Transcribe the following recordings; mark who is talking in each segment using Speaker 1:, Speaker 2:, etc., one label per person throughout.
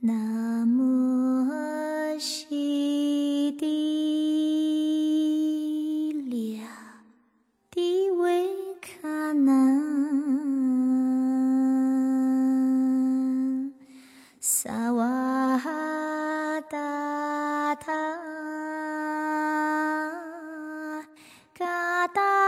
Speaker 1: 那么西的俩的维卡南萨瓦达塔嘎达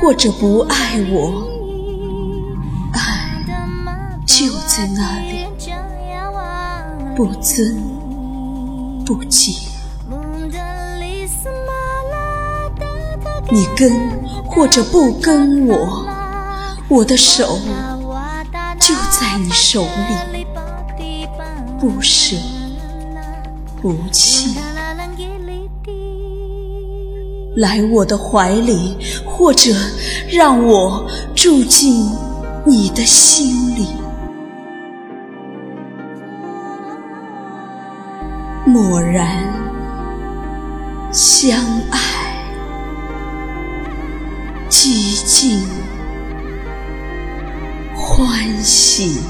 Speaker 2: 或者不爱我，爱就在那里，不增不减。你跟或者不跟我，我的手就在你手里，不舍不弃。来我的怀里，或者让我住进你的心里。蓦然相爱，寂静欢喜。